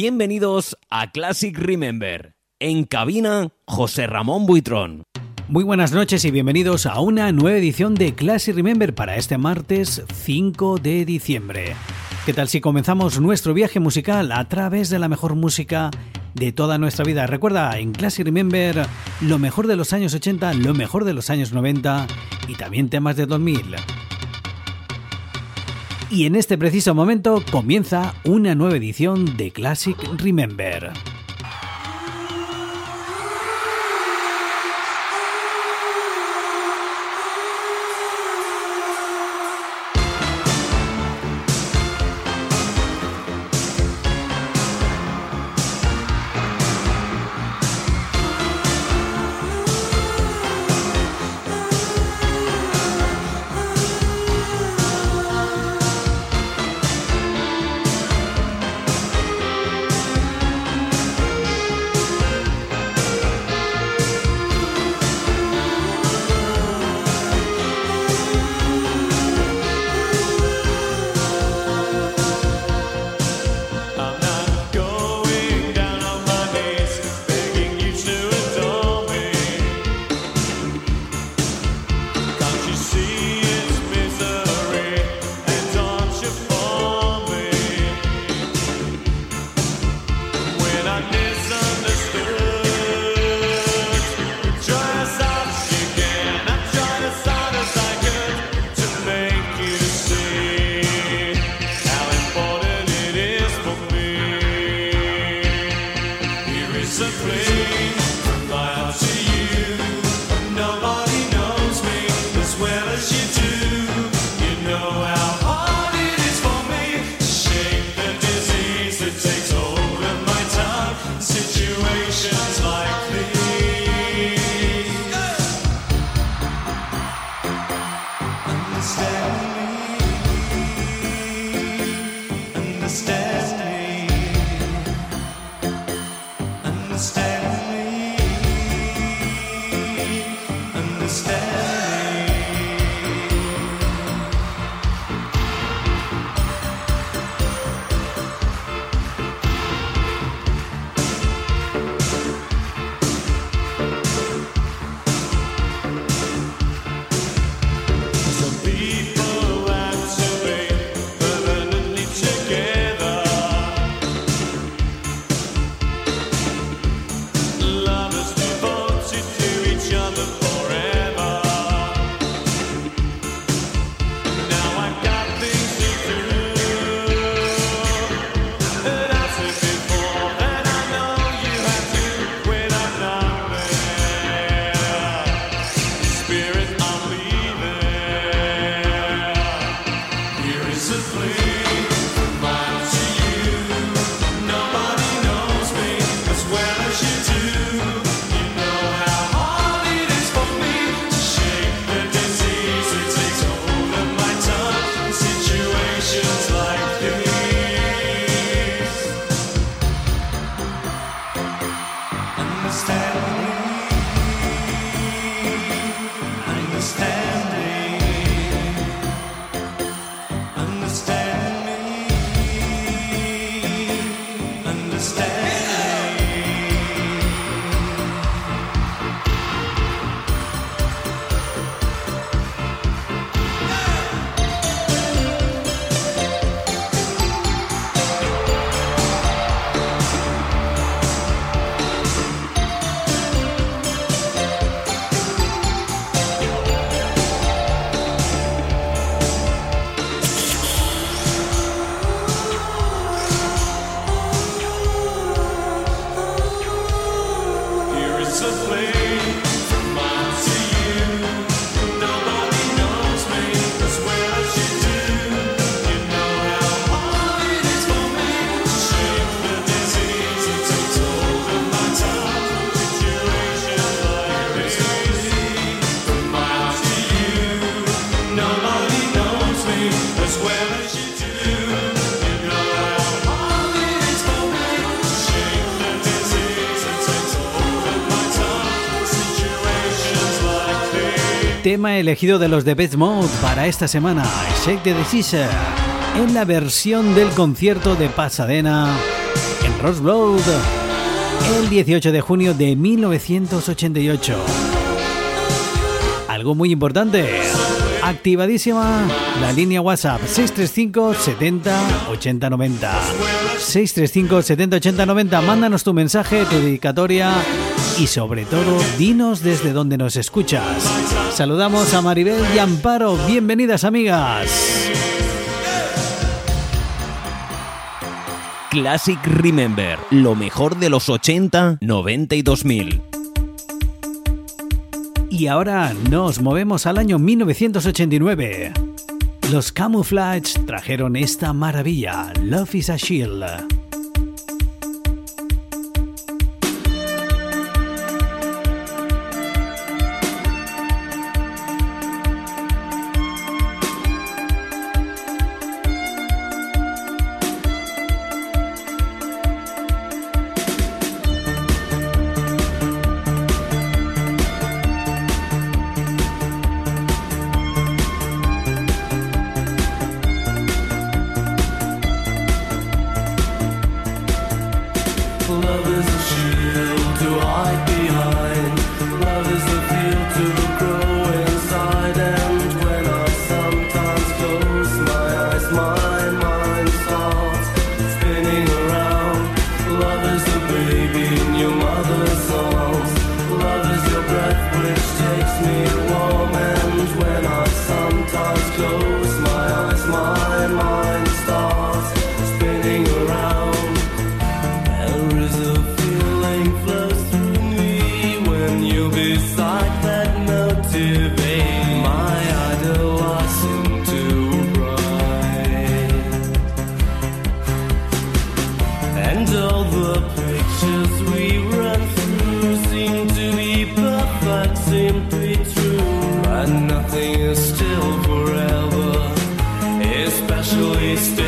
Bienvenidos a Classic Remember. En cabina, José Ramón Buitrón. Muy buenas noches y bienvenidos a una nueva edición de Classic Remember para este martes 5 de diciembre. ¿Qué tal si comenzamos nuestro viaje musical a través de la mejor música de toda nuestra vida? Recuerda, en Classic Remember, lo mejor de los años 80, lo mejor de los años 90 y también temas de 2000. Y en este preciso momento comienza una nueva edición de Classic Remember. Tema elegido de los de Best Mode para esta semana, Shake the Decision, en la versión del concierto de Pasadena en Roseblood el 18 de junio de 1988. Algo muy importante. Activadísima la línea WhatsApp 635 70 80 90. 635 70 80 90. Mándanos tu mensaje, tu dedicatoria y sobre todo dinos desde donde nos escuchas. Saludamos a Maribel y Amparo. Bienvenidas amigas. Classic Remember, lo mejor de los 80, 90 y 2000. Y ahora nos movemos al año 1989. Los Camouflage trajeron esta maravilla, Love is a Shield. wasted.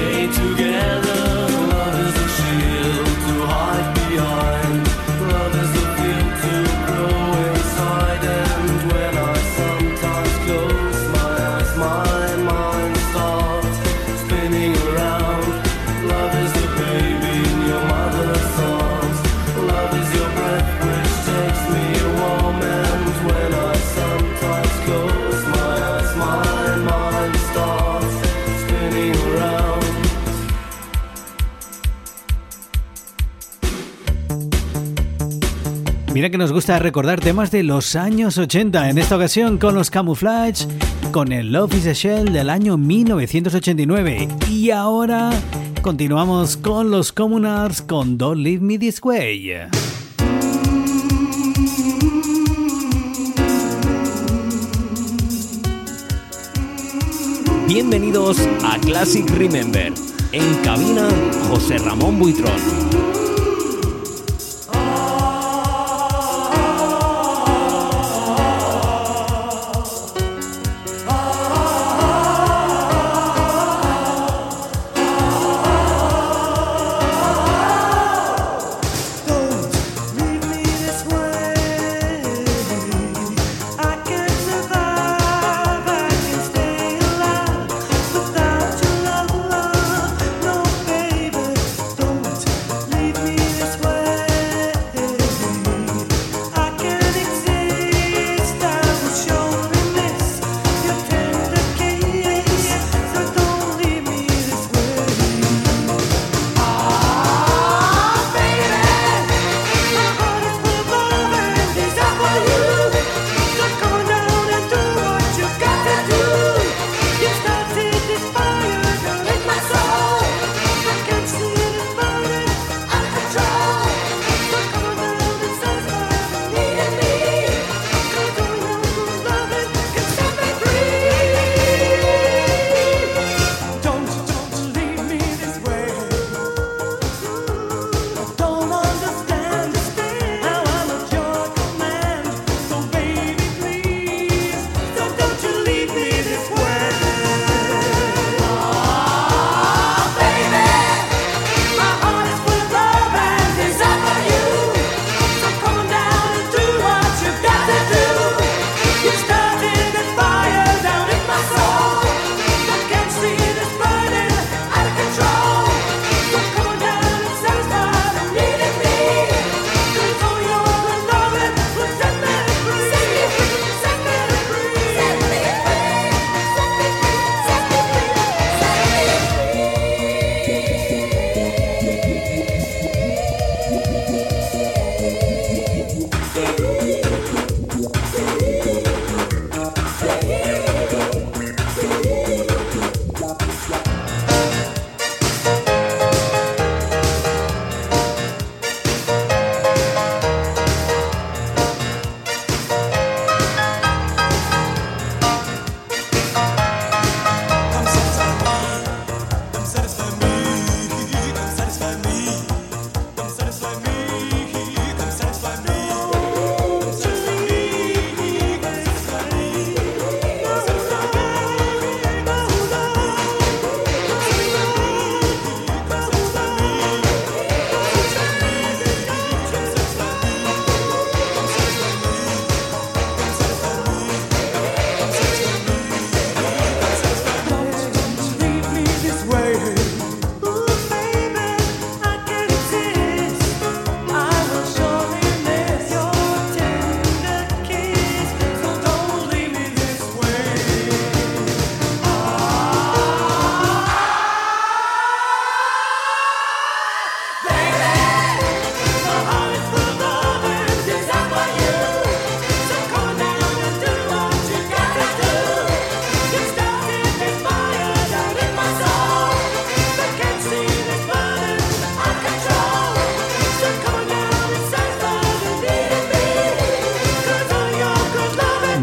Que nos gusta recordar temas de los años 80, en esta ocasión con los Camouflage, con el Love is a Shell del año 1989. Y ahora continuamos con los Communards con Don't Leave Me This Way. Bienvenidos a Classic Remember. En cabina, José Ramón Buitrón.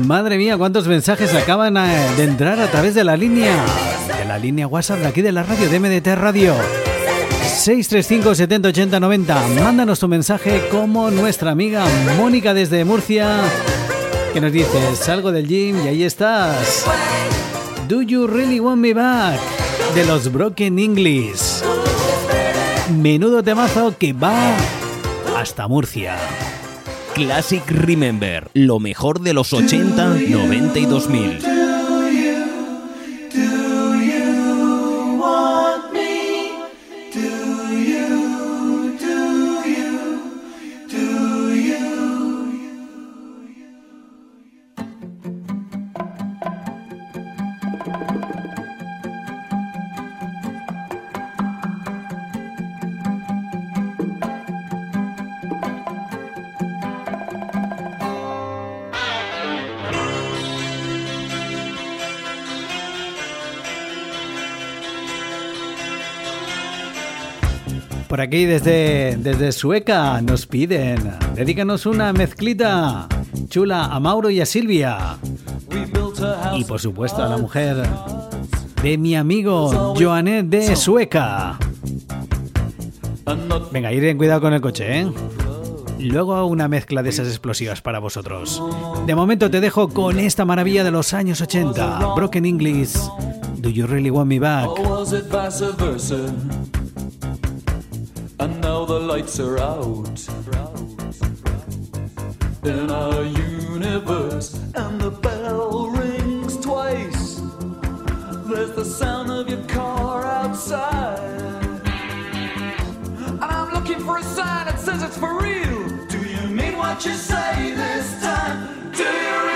Madre mía, cuántos mensajes acaban de entrar a través de la línea, de la línea WhatsApp de aquí de la radio, de MDT Radio. 635 70 80 90. Mándanos tu mensaje como nuestra amiga Mónica desde Murcia, que nos dice, salgo del gym y ahí estás. Do you really want me back? De los Broken English. Menudo temazo que va hasta Murcia. Classic Remember, lo mejor de los 80, 90 y 2000. Aquí desde, desde Sueca nos piden, dedícanos una mezclita chula a Mauro y a Silvia. Y por supuesto a la mujer de mi amigo Joanet de Sueca. Venga, ir en cuidado con el coche, ¿eh? Luego una mezcla de esas explosivas para vosotros. De momento te dejo con esta maravilla de los años 80, Broken English. Do you really want me back? And now the lights are out in our universe, and the bell rings twice. There's the sound of your car outside, and I'm looking for a sign that says it's for real. Do you mean what you say this time? Do you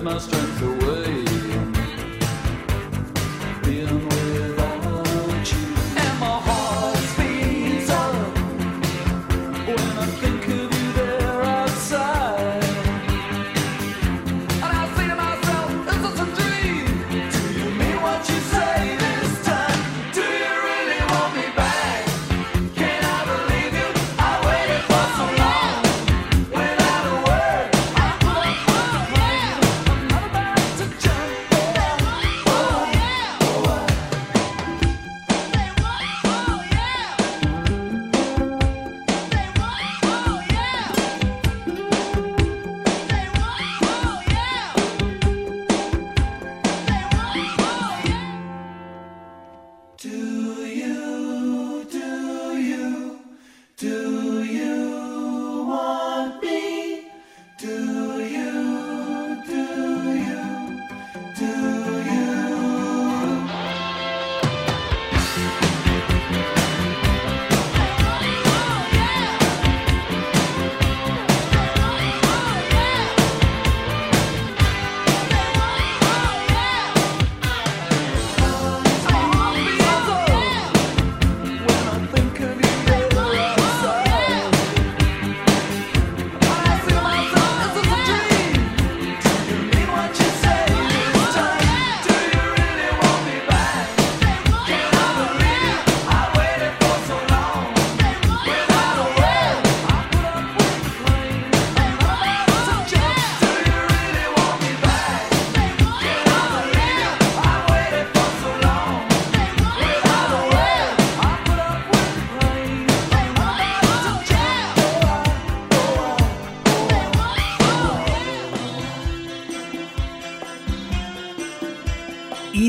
with my strength.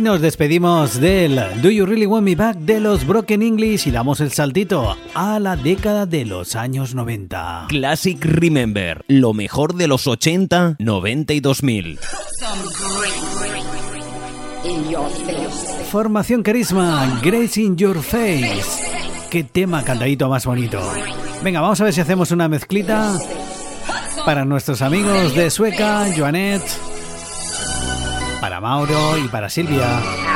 Nos despedimos del Do You Really Want Me Back de los Broken English y damos el saltito a la década de los años 90. Classic Remember, lo mejor de los 80, 90 y 2000. Formación Carisma, Grace in Your Face. Qué tema cantadito más bonito. Venga, vamos a ver si hacemos una mezclita para nuestros amigos de Sueca, Joanet, para Mauro y para Silvia.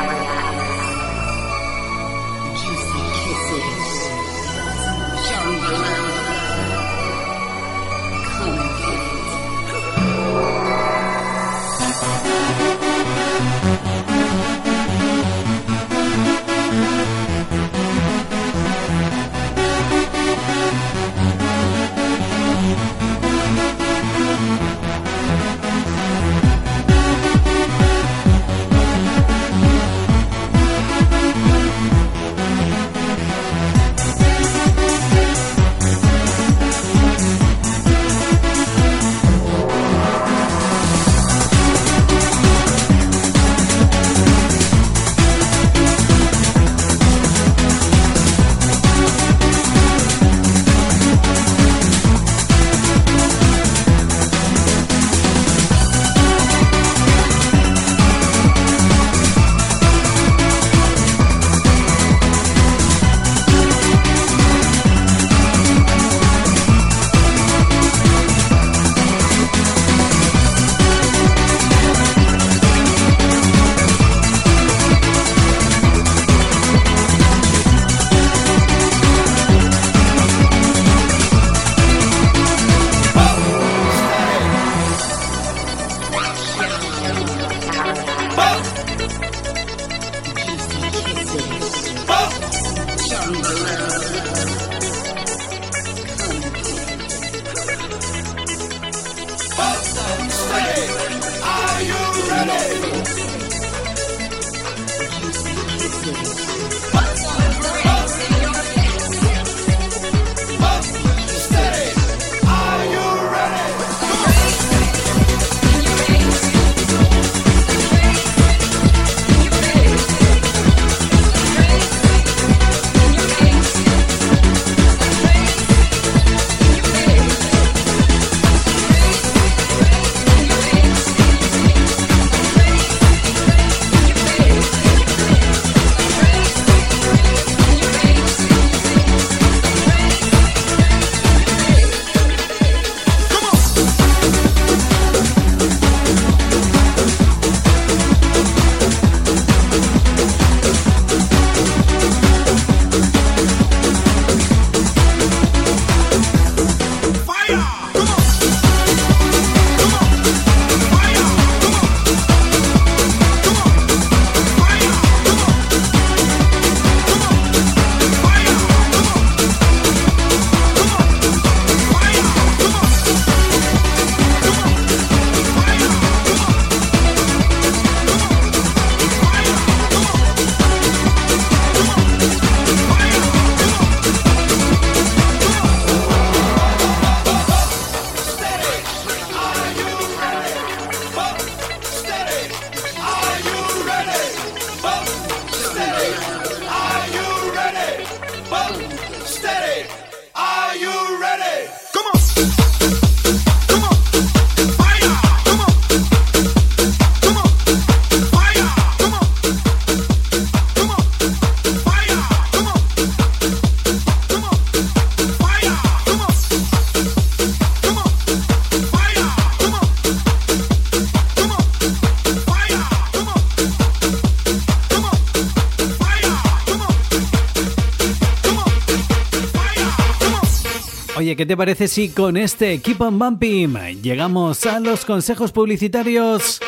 Te parece si con este Keep on Bumping llegamos a los consejos publicitarios?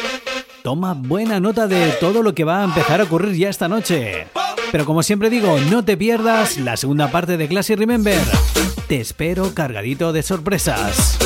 Toma buena nota de todo lo que va a empezar a ocurrir ya esta noche. Pero como siempre digo, no te pierdas la segunda parte de Classy Remember. Te espero cargadito de sorpresas.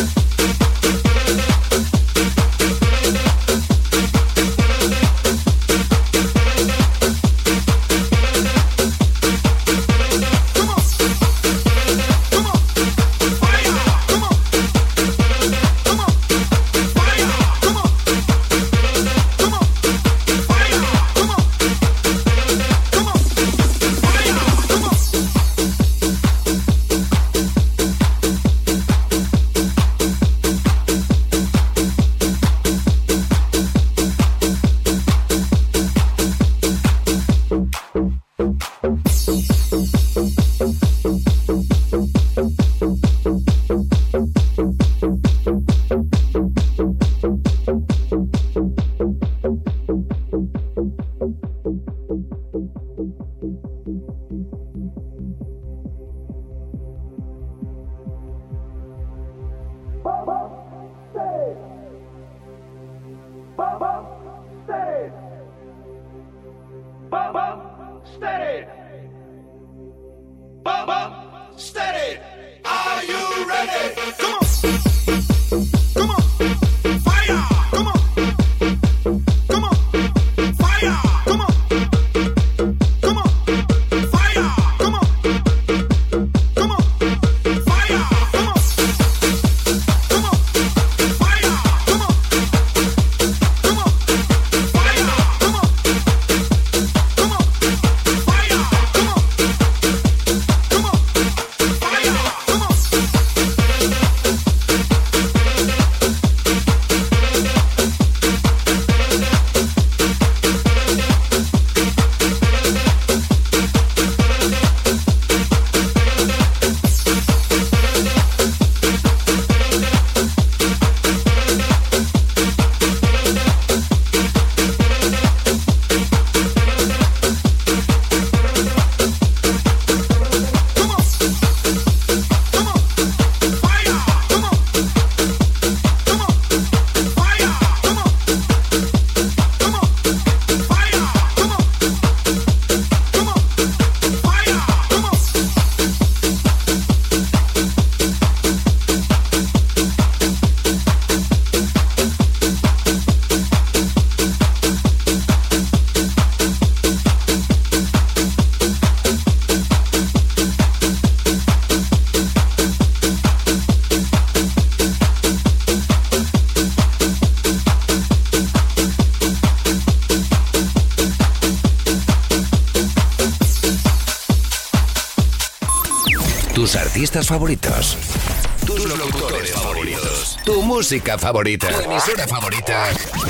Música favorita. Tu emisora favorita.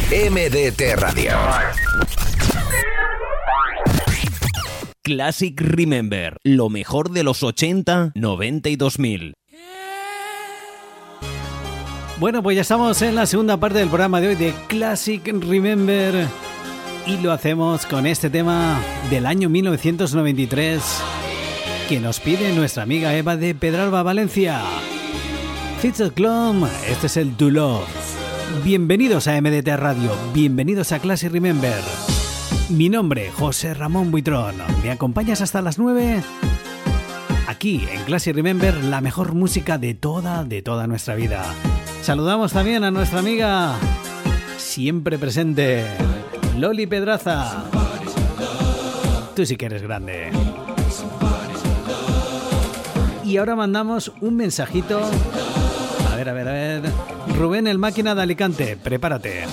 MDT Radio. Classic Remember. Lo mejor de los 80, 90 y 2000. Bueno, pues ya estamos en la segunda parte del programa de hoy de Classic Remember. Y lo hacemos con este tema del año 1993 que nos pide nuestra amiga Eva de Pedralba, Valencia. Fitzclum, este es el Do Bienvenidos a MDT Radio, bienvenidos a Classic Remember. Mi nombre, José Ramón Buitrón. ¿Me acompañas hasta las 9? Aquí en Classic Remember, la mejor música de toda, de toda nuestra vida. Saludamos también a nuestra amiga, siempre presente, Loli Pedraza. Tú sí que eres grande. Y ahora mandamos un mensajito. Ver, a ver, a ver. Rubén, el máquina de Alicante, prepárate.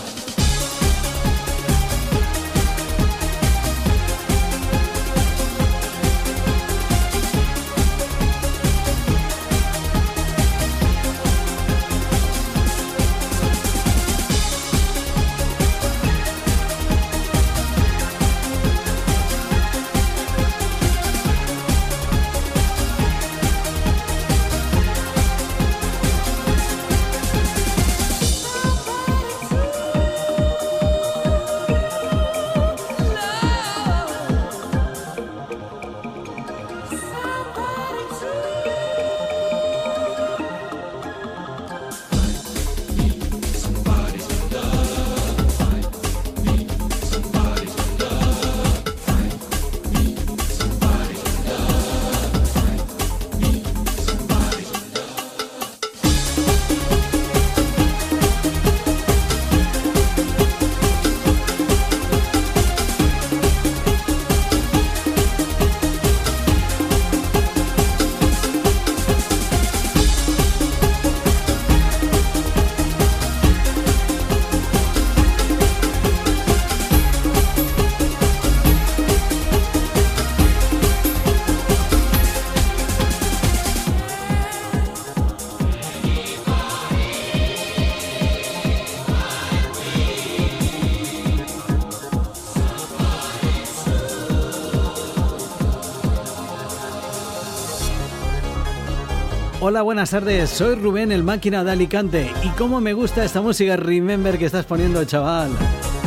Hola, buenas tardes. Soy Rubén, el máquina de Alicante. Y cómo me gusta esta música Remember que estás poniendo, chaval.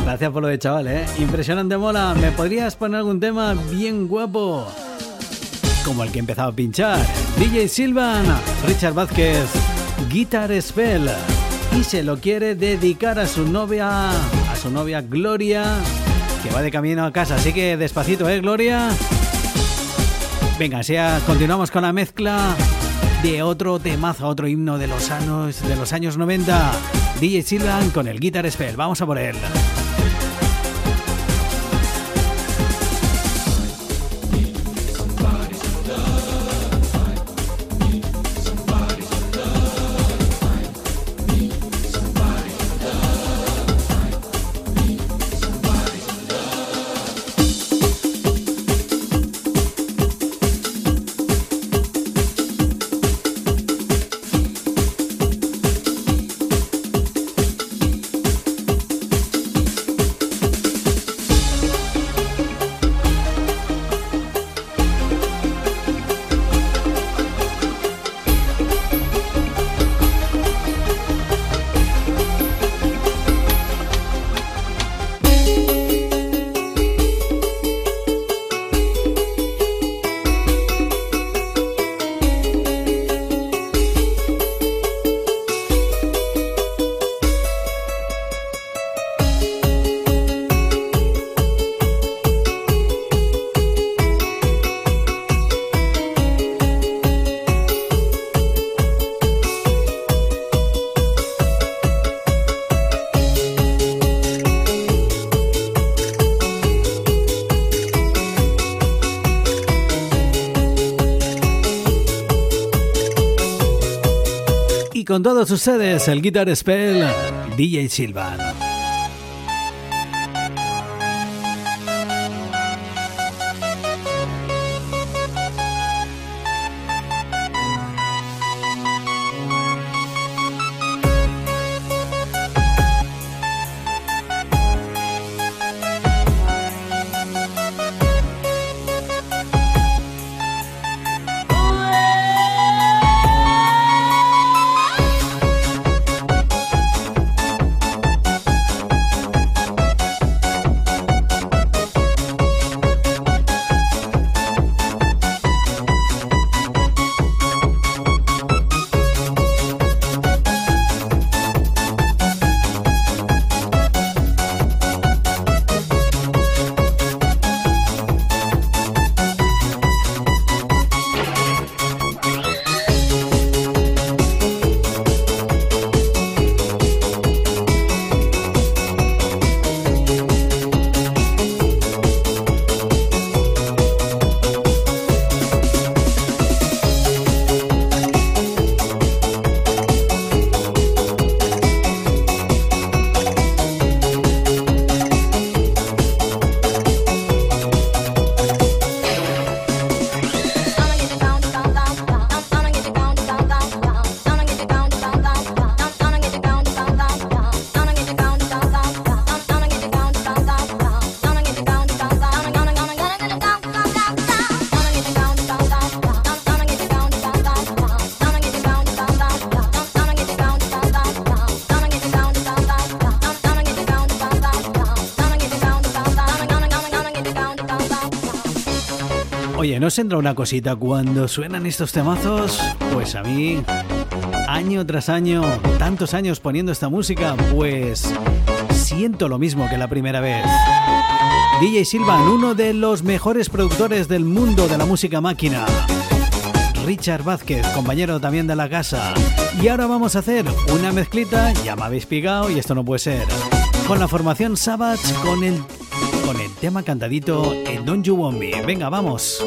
Gracias por lo de chaval, ¿eh? Impresionante mola. ¿Me podrías poner algún tema bien guapo? Como el que he empezado a pinchar. DJ Silvan, Richard Vázquez, Guitar Spell. Y se lo quiere dedicar a su novia, a su novia Gloria, que va de camino a casa. Así que despacito, ¿eh, Gloria? Venga, sea, continuamos con la mezcla de otro temazo, otro himno de los años, de los años 90. DJ Silvan con el Guitar Spell. Vamos a por él. Con todos ustedes el Guitar Spell DJ Silvan. Os entra una cosita cuando suenan estos temazos? Pues a mí, año tras año, tantos años poniendo esta música, pues siento lo mismo que la primera vez. DJ Silvan, uno de los mejores productores del mundo de la música máquina. Richard Vázquez, compañero también de la casa. Y ahora vamos a hacer una mezclita, ya me habéis pigado y esto no puede ser. Con la formación Savage, con el con el tema cantadito en Don't You Want Me. Venga, vamos.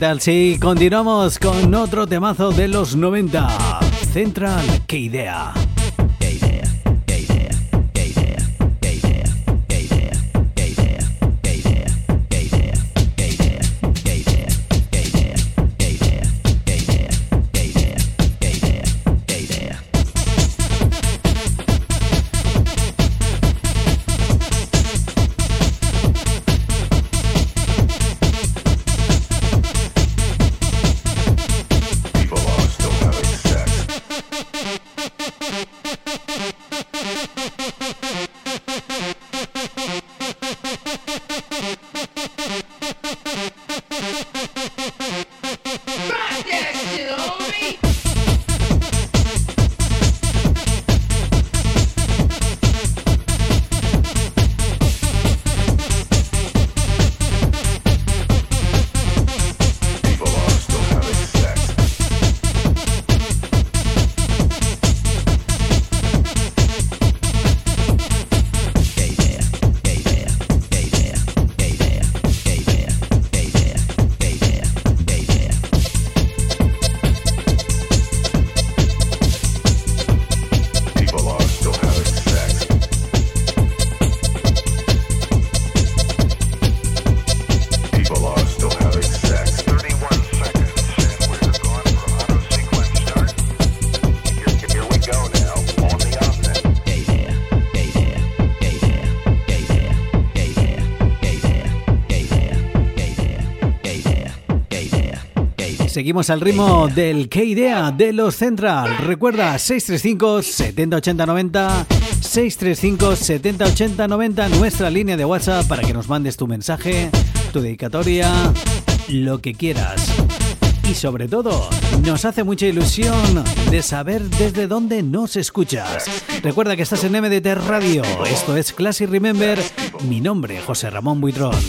Tal? Sí, continuamos con otro temazo de los 90. Central, qué idea. Seguimos al ritmo del K idea de los Central. Recuerda 635 70 80 90 635 70 80 90 nuestra línea de WhatsApp para que nos mandes tu mensaje, tu dedicatoria, lo que quieras. Y sobre todo, nos hace mucha ilusión de saber desde dónde nos escuchas. Recuerda que estás en MDT Radio. Esto es Classic Remember. Mi nombre, José Ramón Buitrón.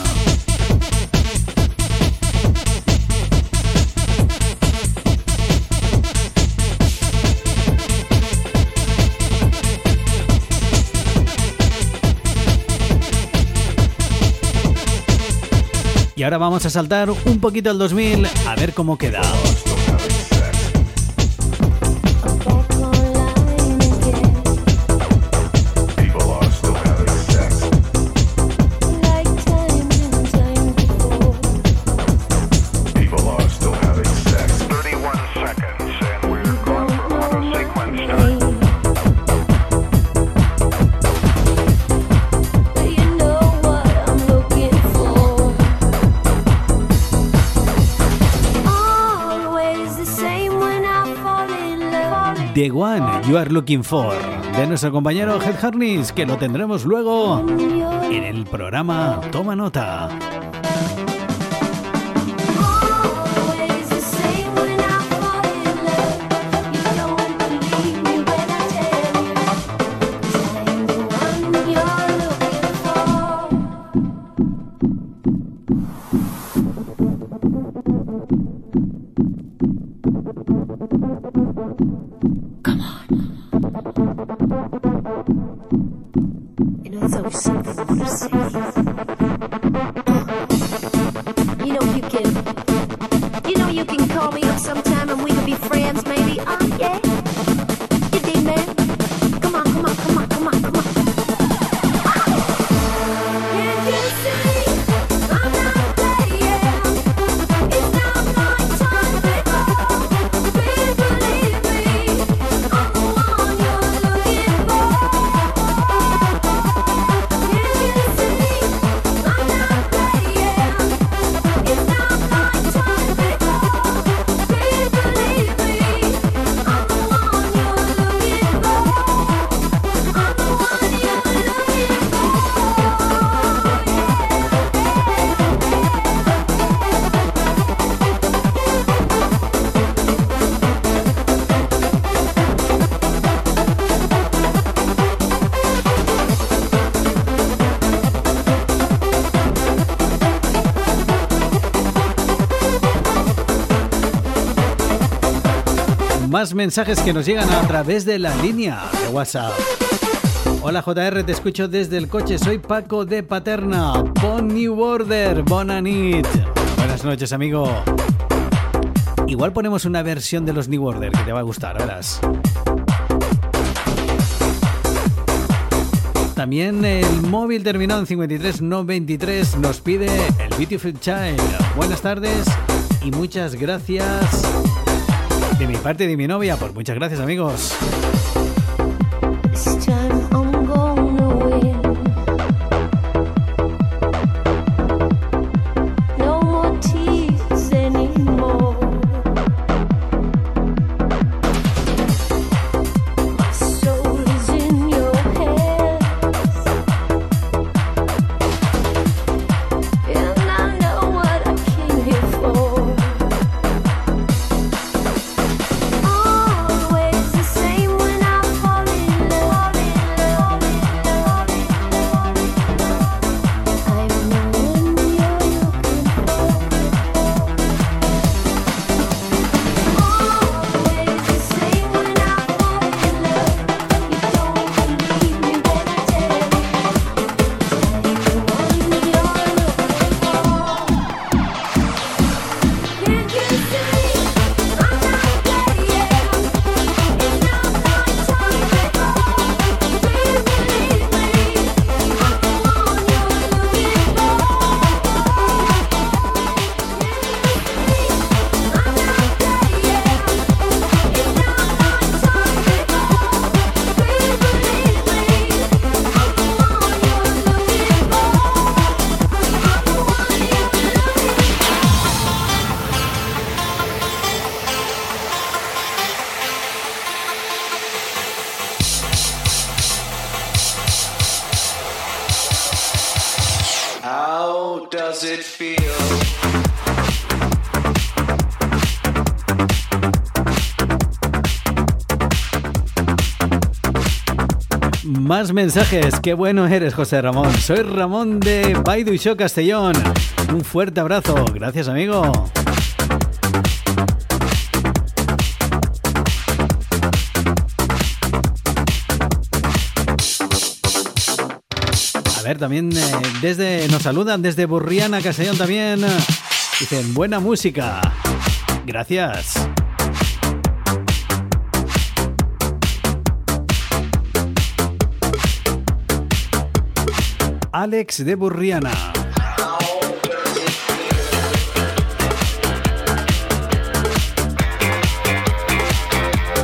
Y ahora vamos a saltar un poquito al 2000 a ver cómo queda. The One You Are Looking For de nuestro compañero Head Harness, que lo tendremos luego en el programa Toma Nota. Más mensajes que nos llegan a través de la línea de WhatsApp. Hola JR, te escucho desde el coche. Soy Paco de Paterna. Pon New Border, Bonanit. Buenas noches, amigo. Igual ponemos una versión de los New Order que te va a gustar, verás. También el móvil terminado en 5393 nos pide el Beautiful Child. Buenas tardes y muchas gracias de mi parte y de mi novia. Por muchas gracias amigos. Mensajes, qué bueno eres José Ramón. Soy Ramón de Baidu y Show Castellón. Un fuerte abrazo, gracias amigo. A ver, también eh, desde nos saludan desde Burriana Castellón también. Dicen buena música. Gracias. Alex de Burriana.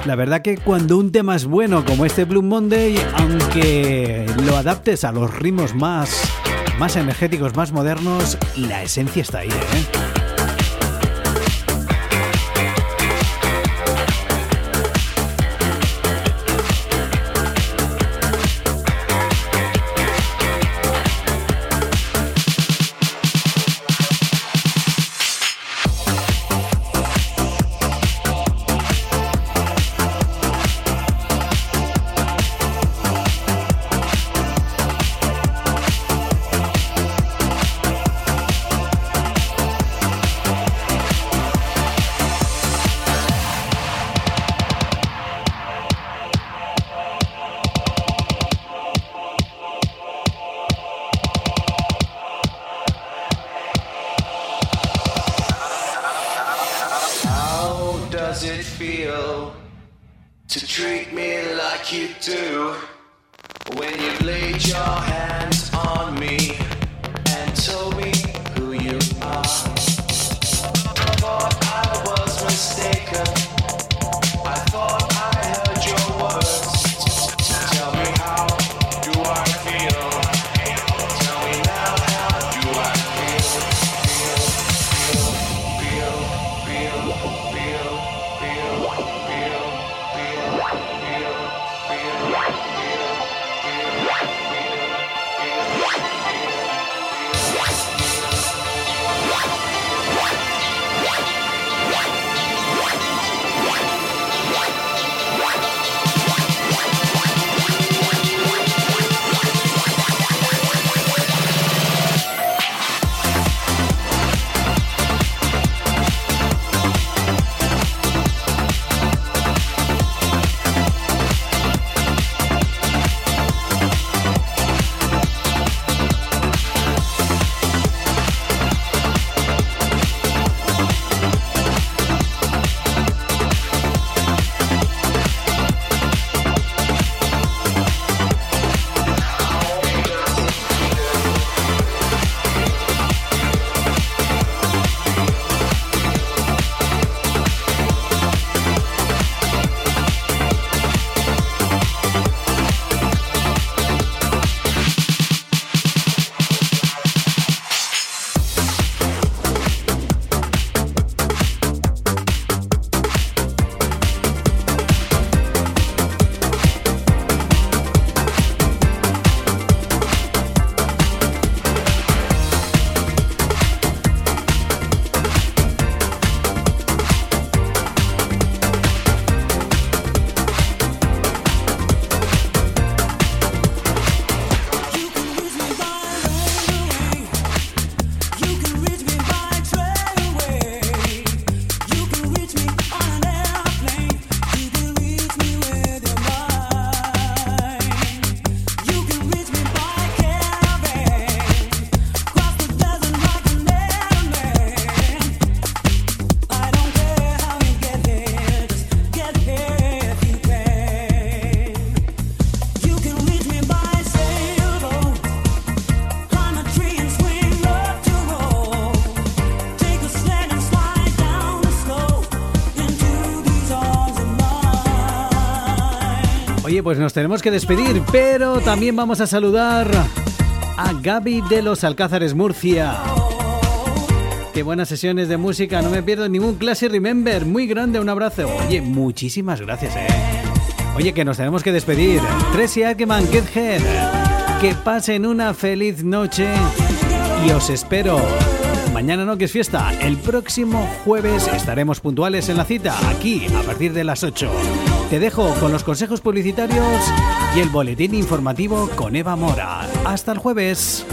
La verdad que cuando un tema es bueno como este Blue Monday, aunque lo adaptes a los ritmos más, más energéticos, más modernos, la esencia está ahí, ¿eh? Pues nos tenemos que despedir, pero también vamos a saludar a Gaby de los Alcázares Murcia. Qué buenas sesiones de música, no me pierdo ningún clase Remember. Muy grande, un abrazo. Oye, muchísimas gracias, eh. Oye, que nos tenemos que despedir. Tracy Ackerman, Head. Que pasen una feliz noche y os espero. Mañana no, que es fiesta. El próximo jueves estaremos puntuales en la cita, aquí, a partir de las 8. Te dejo con los consejos publicitarios y el boletín informativo con Eva Mora. Hasta el jueves.